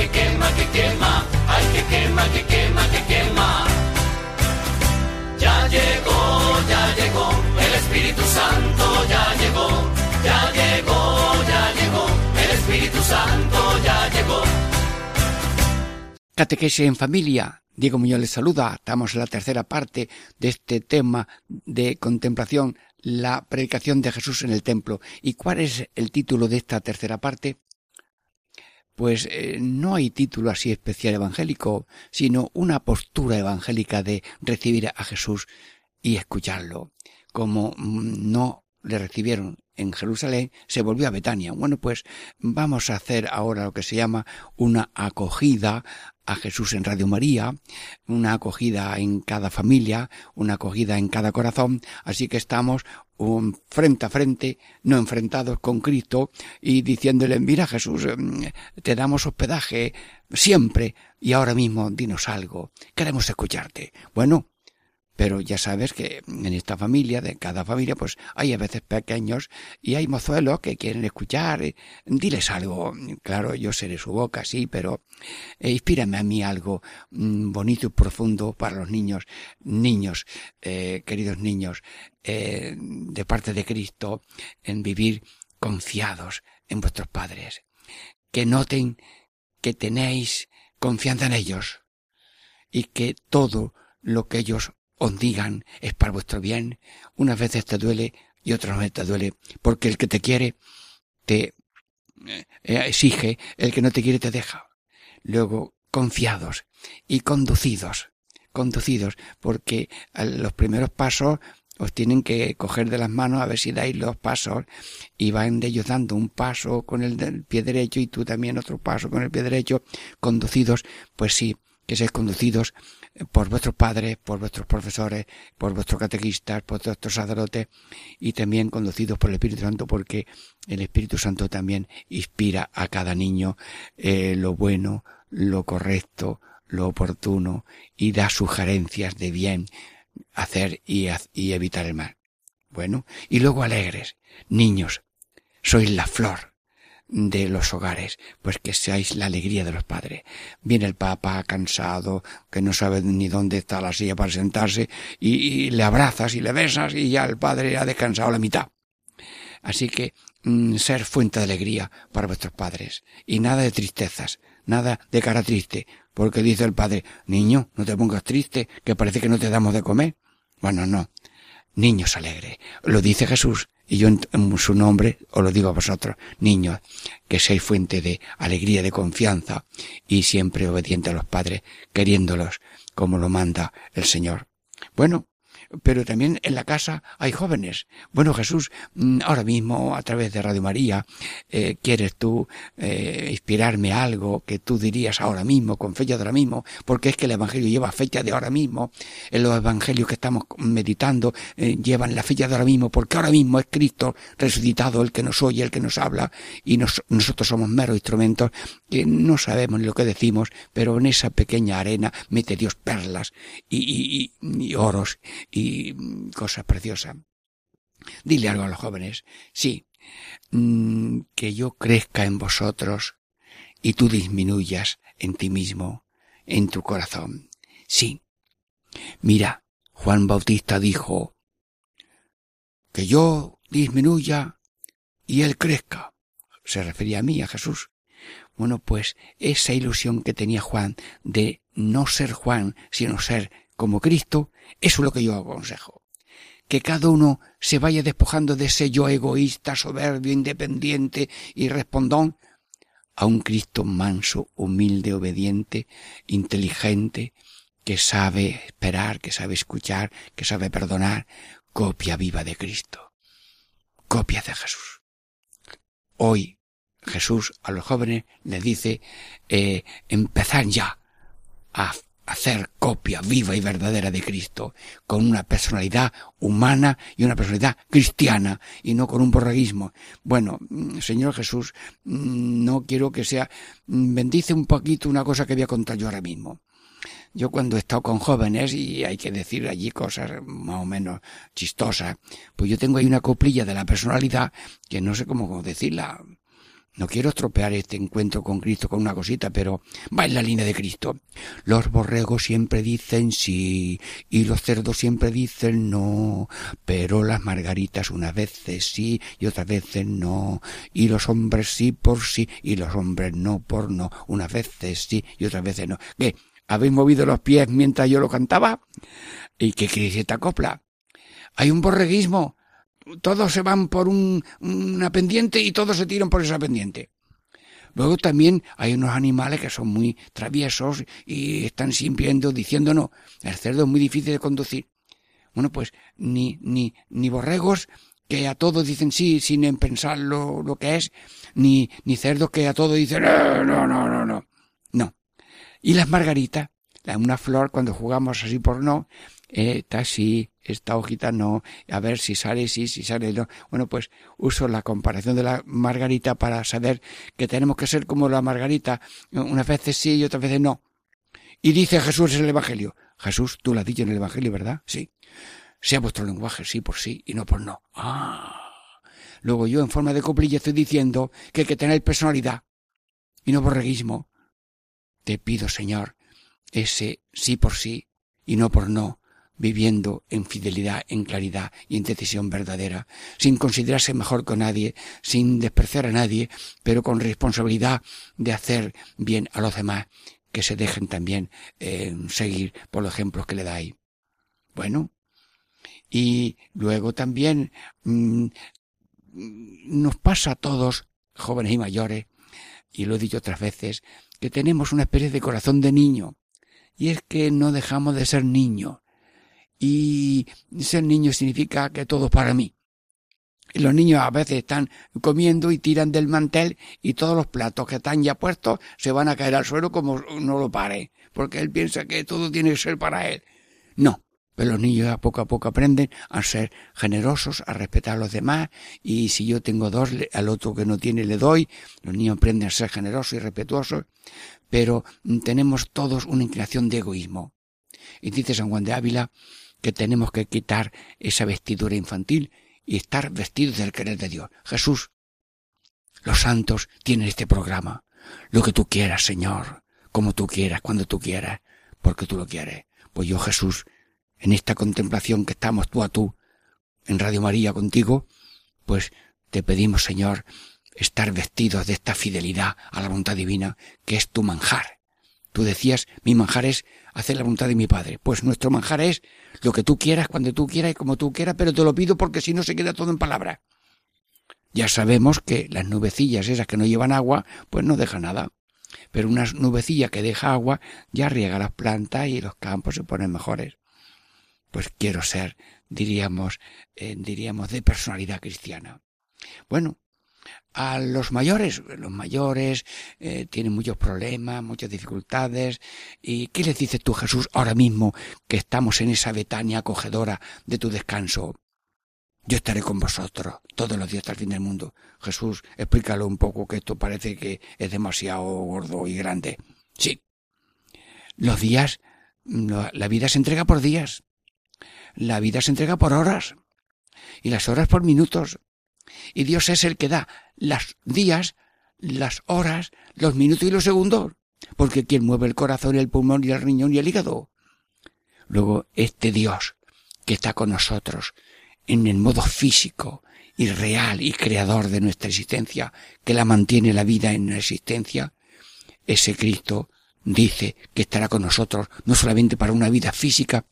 que quema, que quema, ay, que quema, que quema, que quema. Ya llegó, ya llegó, el Espíritu Santo ya llegó, ya llegó, ya llegó, el Espíritu Santo ya llegó. Catequesis en familia. Diego Muñoz les saluda. Estamos en la tercera parte de este tema de contemplación, la predicación de Jesús en el templo. ¿Y cuál es el título de esta tercera parte? Pues eh, no hay título así especial evangélico, sino una postura evangélica de recibir a Jesús y escucharlo. Como mm, no le recibieron en Jerusalén, se volvió a Betania. Bueno, pues vamos a hacer ahora lo que se llama una acogida a Jesús en Radio María, una acogida en cada familia, una acogida en cada corazón, así que estamos frente a frente, no enfrentados con Cristo y diciéndole, mira Jesús, mm, te damos hospedaje siempre y ahora mismo dinos algo, queremos escucharte. Bueno, pero ya sabes que en esta familia, de cada familia, pues hay a veces pequeños y hay mozuelos que quieren escuchar. eh, Diles algo. Claro, yo seré su boca, sí, pero eh, inspírame a mí algo mm, bonito y profundo para los niños. Niños, eh, queridos niños, eh, de parte de Cristo, en vivir confiados en vuestros padres. Que noten que tenéis confianza en ellos y que todo lo que ellos os digan es para vuestro bien. Unas veces te duele y otras veces te duele, porque el que te quiere te eh, exige, el que no te quiere te deja. Luego, confiados y conducidos, conducidos, porque a los primeros pasos os tienen que coger de las manos a ver si dais los pasos y van de ellos dando un paso con el pie derecho y tú también otro paso con el pie derecho, conducidos, pues sí, que seáis conducidos por vuestros padres, por vuestros profesores, por vuestros catequistas, por vuestros sacerdotes y también conducidos por el Espíritu Santo porque el Espíritu Santo también inspira a cada niño eh, lo bueno, lo correcto, lo oportuno y da sugerencias de bien hacer y, y evitar el mal. Bueno, y luego alegres, niños, sois la flor de los hogares, pues que seáis la alegría de los padres. Viene el papa cansado, que no sabe ni dónde está la silla para sentarse, y, le abrazas y le besas y ya el padre ha descansado la mitad. Así que mm, ser fuente de alegría para vuestros padres y nada de tristezas, nada de cara triste, porque dice el padre, niño, no te pongas triste, que parece que no te damos de comer. Bueno, no. Niños alegres. Lo dice Jesús y yo en, en su nombre os lo digo a vosotros, niños, que seáis fuente de alegría, de confianza y siempre obediente a los padres, queriéndolos como lo manda el Señor. Bueno, pero también en la casa hay jóvenes. Bueno, Jesús, mm, ahora mismo a través de Radio María, eh, quieres tú eh, inspirarme a algo que tú dirías ahora mismo, con fecha de ahora mismo, porque es que el Evangelio lleva fecha de ahora mismo. En los Evangelios que estamos meditando eh, llevan la fecha de ahora mismo, porque ahora mismo es Cristo resucitado el que nos oye, el que nos habla, y nos- nosotros somos meros instrumentos que no sabemos lo que decimos, pero en esa pequeña arena mete Dios perlas y, y- y- y oros mm, cosas preciosas. Dile algo a los jóvenes. Sí, mm, que yo crezca en vosotros y tú disminuyas en ti mismo, en tu corazón. Sí. Mira, Juan Bautista dijo que yo disminuya y él crezca. Se refería a mí, a Jesús. Bueno, pues esa ilusión que tenía Juan de no ser Juan, sino ser como Cristo, eso es lo que yo aconsejo. Que cada uno se vaya despojando de ese yo egoísta, soberbio, independiente y respondón a un Cristo manso, humilde, obediente, inteligente, que sabe esperar, que sabe escuchar, que sabe perdonar, copia viva de Cristo, copia de Jesús. Hoy Jesús a los jóvenes les dice, eh, empezar ya a hacer copia viva y verdadera de Cristo, con una personalidad humana y una personalidad cristiana, y no con un borreguismo. Bueno, Señor Jesús, mm, no quiero que sea, mm, bendice un poquito una cosa que voy a contar yo ahora mismo. Yo cuando he estado con jóvenes y hay que decir allí cosas más o menos chistosas, pues yo tengo ahí una coplilla de la personalidad que no sé cómo decirla. No quiero estropear este encuentro con Cristo con una cosita, pero va en la línea de Cristo. Los borregos siempre dicen sí y los cerdos siempre dicen no, pero las margaritas unas veces sí y otras veces no, y los hombres sí por sí y los hombres no por no, unas veces sí y otras veces no. ¿Qué? ¿Habéis movido los pies mientras yo lo cantaba? ¿Y qué decir esta copla? Hay un borreguismo todos se van por un, una pendiente y todos se tiran por esa pendiente. Luego también hay unos animales que son muy traviesos y están siempre diciendo no. El cerdo es muy difícil de conducir. Bueno, pues ni, ni, ni borregos que a todos dicen sí sin pensar lo, lo que es, ni, ni cerdos que a todos dicen no, no, no, no, no. No. Y las margaritas, una flor cuando jugamos así por no, esta sí, esta hojita no, a ver si sale sí, si sale no. Bueno, pues uso la comparación de la margarita para saber que tenemos que ser como la margarita, unas veces sí y otras veces no. Y dice Jesús en el Evangelio, Jesús, tú lo has dicho en el Evangelio, ¿verdad? Sí. Sea vuestro lenguaje, sí por sí y no por no. Ah. Luego yo en forma de coplilla estoy diciendo que hay que tener personalidad y no borreguismo. Te pido, Señor, ese sí por sí y no por no, viviendo en fidelidad, en claridad y en decisión verdadera, sin considerarse mejor que nadie, sin despreciar a nadie, pero con responsabilidad de hacer bien a los demás, que se dejen también eh, seguir por los ejemplos que le dais. Bueno, y luego también mm, nos pasa a todos, jóvenes y mayores, y lo he dicho otras veces, que tenemos una especie de corazón de niño, y es que no dejamos de ser niños, y ser niño significa que todo es para mí. Los niños a veces están comiendo y tiran del mantel y todos los platos que están ya puestos se van a caer al suelo como no lo pare, porque él piensa que todo tiene que ser para él. No, pero los niños poco a poco aprenden a ser generosos, a respetar a los demás, y si yo tengo dos, al otro que no tiene le doy. Los niños aprenden a ser generosos y respetuosos, pero tenemos todos una inclinación de egoísmo. Y dice San Juan de Ávila que tenemos que quitar esa vestidura infantil y estar vestidos del querer de Dios. Jesús, los santos tienen este programa. Lo que tú quieras, Señor, como tú quieras, cuando tú quieras, porque tú lo quieres. Pues yo, Jesús, en esta contemplación que estamos tú a tú, en Radio María contigo, pues te pedimos, Señor, estar vestidos de esta fidelidad a la voluntad divina, que es tu manjar. Tú decías, mi manjar es hacer la voluntad de mi Padre. Pues nuestro manjar es lo que tú quieras, cuando tú quieras y como tú quieras, pero te lo pido porque si no se queda todo en palabra. Ya sabemos que las nubecillas esas que no llevan agua, pues no dejan nada. Pero una nubecilla que deja agua ya riega las plantas y los campos se ponen mejores. Pues quiero ser, diríamos, eh, diríamos, de personalidad cristiana. Bueno, a los mayores. Los mayores eh, tienen muchos problemas, muchas dificultades. ¿Y qué les dices tú, Jesús, ahora mismo que estamos en esa Betania acogedora de tu descanso? Yo estaré con vosotros todos los días hasta el fin del mundo. Jesús, explícalo un poco, que esto parece que es demasiado gordo y grande. Sí. Los días, la vida se entrega por días. La vida se entrega por horas. Y las horas por minutos. Y Dios es el que da las días, las horas, los minutos y los segundos. Porque quien mueve el corazón, el pulmón y el riñón y el hígado. Luego, este Dios que está con nosotros en el modo físico y real y creador de nuestra existencia, que la mantiene la vida en la existencia, ese Cristo dice que estará con nosotros no solamente para una vida física,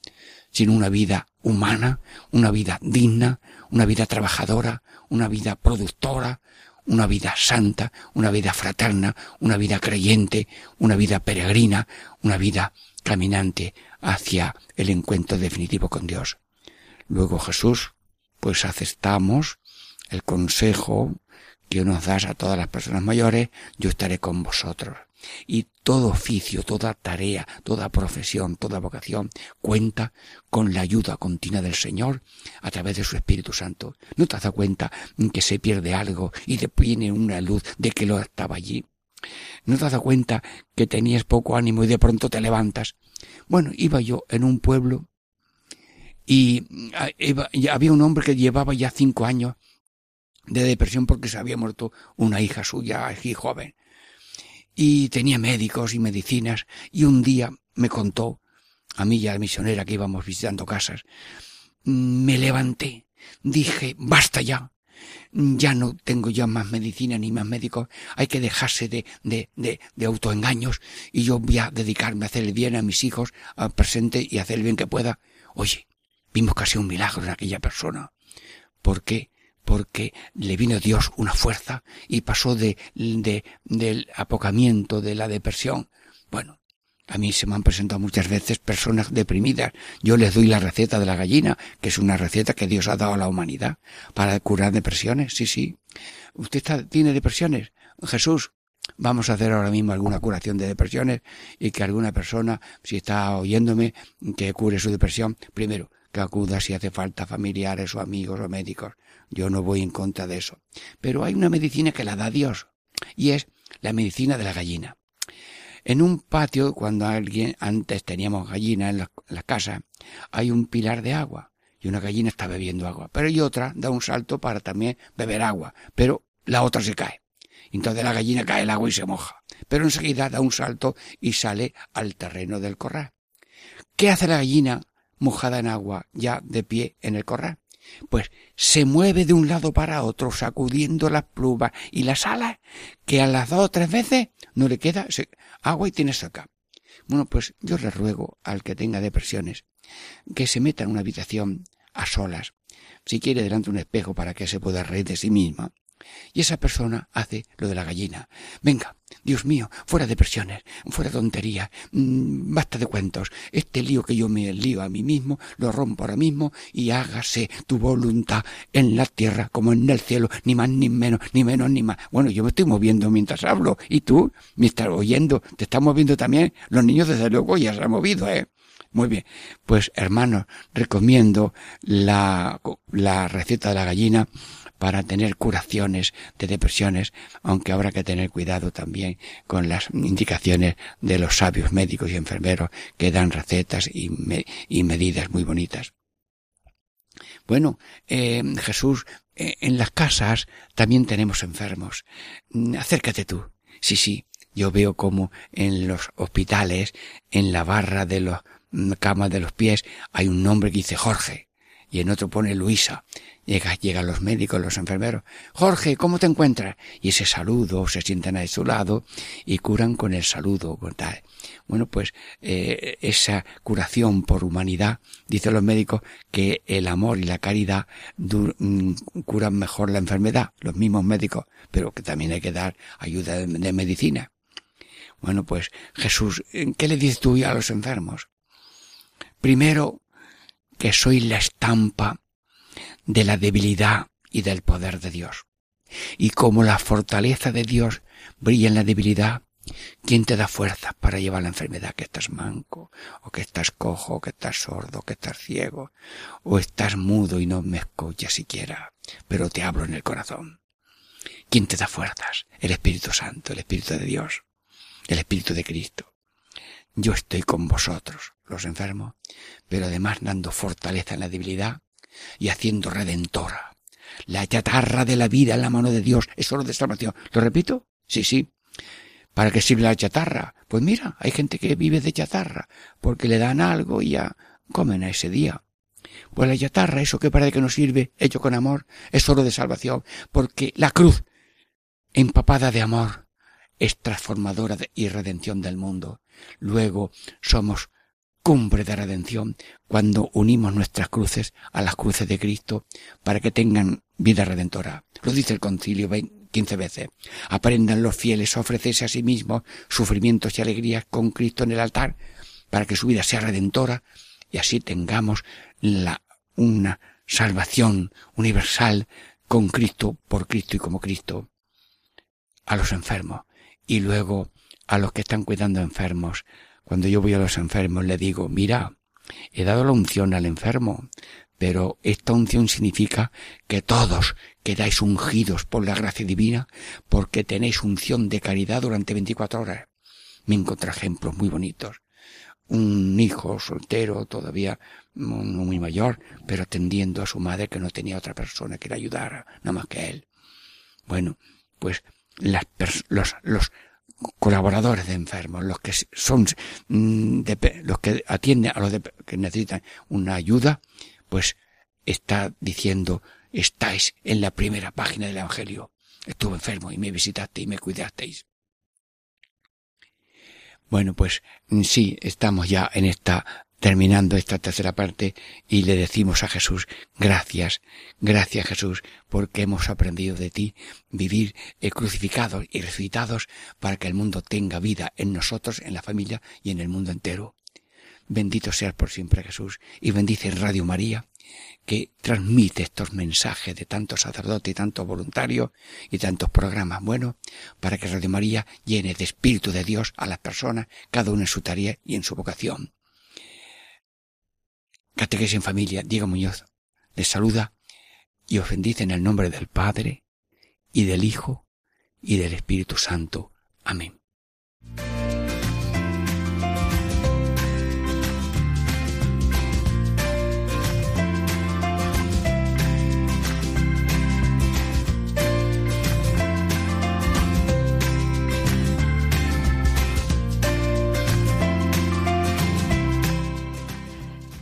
sino una vida humana, una vida digna, una vida trabajadora, una vida productora, una vida santa, una vida fraterna, una vida creyente, una vida peregrina, una vida caminante hacia el encuentro definitivo con Dios. Luego Jesús, pues aceptamos el consejo que nos das a todas las personas mayores, yo estaré con vosotros. Y todo oficio, toda tarea, toda profesión, toda vocación cuenta con la ayuda continua del Señor a través de su Espíritu Santo. ¿No te has dado cuenta que se pierde algo y te viene una luz de que lo estaba allí? ¿No te has dado cuenta que tenías poco ánimo y de pronto te levantas? Bueno, iba yo en un pueblo y ah, había un hombre que llevaba ya cinco años de depresión porque se había muerto una hija suya, aquí joven y tenía médicos y medicinas y un día me contó a mí y a la misionera que íbamos visitando casas me levanté dije basta ya ya no tengo ya más medicina ni más médicos, hay que dejarse de, de, de, de, autoengaños y yo voy a dedicarme a hacer el bien a mis hijos, al presente y hacer el bien que pueda. Oye, vimos casi un milagro en aquella persona. ¿Por qué? Porque le vino Dios una fuerza y pasó de, de, del apocamiento, de la depresión. Bueno, a mí se me han presentado muchas veces personas deprimidas. Yo les doy la receta de la gallina, que es una receta que Dios ha dado a la humanidad para curar depresiones. Sí, sí. ¿Usted está, tiene depresiones? Jesús, vamos a hacer ahora mismo alguna curación de depresiones y que alguna persona, si está oyéndome, que cure su depresión. Primero, que acuda si hace falta familiares o amigos o médicos. Yo no voy en contra de eso. Pero hay una medicina que la da Dios y es la medicina de la gallina. En un patio, cuando alguien, antes teníamos gallina en la, casa, hay un pilar de agua y una gallina está bebiendo agua, pero hay otra da un salto para también beber agua, pero la otra se cae. Entonces la gallina cae el agua y se moja, pero enseguida da un salto y sale al terreno del corral. ¿Qué hace la gallina mojada en agua ya de pie en el corral? Pues se mueve de un lado para otro sacudiendo las plumas y las alas que a las dos o tres veces no le queda agua y tiene seca. Bueno, pues yo le ruego al que tenga depresiones que se meta en una habitación a solas, si quiere delante de un espejo para que se pueda reír de sí misma, y esa persona hace lo de la gallina. Venga, Dios mío, fuera de presiones, fuera tonterías, mm, basta de cuentos. Este lío que yo me lío a mí mismo, lo rompo ahora mismo y hágase tu voluntad en la tierra como en el cielo, ni más ni menos, ni menos ni más. Bueno, yo me estoy moviendo mientras hablo y tú me estás oyendo, te estás moviendo también. Los niños desde luego ya se han movido, ¿eh? Muy bien. Pues hermanos, recomiendo la, la receta de la gallina para tener curaciones de depresiones, aunque habrá que tener cuidado también con las indicaciones de los sabios médicos y enfermeros que dan recetas y, medidas muy bonitas. Bueno, eh, Jesús, eh, en las casas también tenemos enfermos. Mm, acércate tú. Sí, sí, yo veo como en los hospitales, en la barra de los mm, camas de los pies, hay un nombre que dice Jorge y en otro pone Luisa. Llega, llegan los médicos, los enfermeros. Jorge, ¿cómo te encuentras? Y ese saludo, se sientan a su lado y curan con el saludo. Bueno, pues eh, esa curación por humanidad, dicen los médicos, que el amor y la caridad mm, curan mejor la enfermedad, los mismos médicos, pero que también hay que dar ayuda de, de medicina. Bueno, pues Jesús, ¿qué le dices tú a los enfermos? Primero, que soy la estampa de la debilidad y del poder de Dios. Y como la fortaleza de Dios brilla en la debilidad, ¿quién te da fuerza para llevar la enfermedad? Que estás manco, o que estás cojo, o que estás sordo, o que estás ciego, o estás mudo y no me escuchas siquiera, pero te hablo en el corazón. ¿Quién te da fuerzas? El Espíritu Santo, el Espíritu de Dios, el Espíritu de Cristo. Yo estoy con vosotros, los enfermos, pero además dando fortaleza en la debilidad y haciendo redentora. La chatarra de la vida en la mano de Dios es solo de salvación. ¿Lo repito? Sí, sí. ¿Para qué sirve la chatarra? Pues mira, hay gente que vive de chatarra, porque le dan algo y ya comen a ese día. Pues la chatarra, eso que parece que no sirve, hecho con amor, es solo de salvación, porque la cruz, empapada de amor, es transformadora y redención del mundo. Luego somos cumbre de redención cuando unimos nuestras cruces a las cruces de Cristo para que tengan vida redentora. Lo dice el concilio quince veces. Aprendan los fieles a ofrecerse a sí mismos sufrimientos y alegrías con Cristo en el altar para que su vida sea redentora y así tengamos la, una salvación universal con Cristo, por Cristo y como Cristo. A los enfermos y luego a los que están cuidando enfermos, cuando yo voy a los enfermos le digo, mira, he dado la unción al enfermo, pero esta unción significa que todos quedáis ungidos por la gracia divina porque tenéis unción de caridad durante 24 horas. Me encontré ejemplos muy bonitos. Un hijo soltero, todavía no muy mayor, pero atendiendo a su madre que no tenía otra persona que le ayudara, nada más que él. Bueno, pues las, los, los colaboradores de enfermos, los que son mm, los que atienden a los que necesitan una ayuda, pues está diciendo estáis en la primera página del Evangelio. Estuve enfermo y me visitaste y me cuidasteis. Bueno, pues mm, sí, estamos ya en esta terminando esta tercera parte y le decimos a Jesús, gracias, gracias Jesús, porque hemos aprendido de ti vivir eh, crucificados y resucitados para que el mundo tenga vida en nosotros, en la familia y en el mundo entero. Bendito seas por siempre Jesús y bendice Radio María que transmite estos mensajes de tantos sacerdotes y tantos voluntarios y tantos programas buenos para que Radio María llene de Espíritu de Dios a las personas, cada uno en su tarea y en su vocación. Catequesis en familia, Diego Muñoz les saluda y os en el nombre del Padre y del Hijo y del Espíritu Santo. Amén.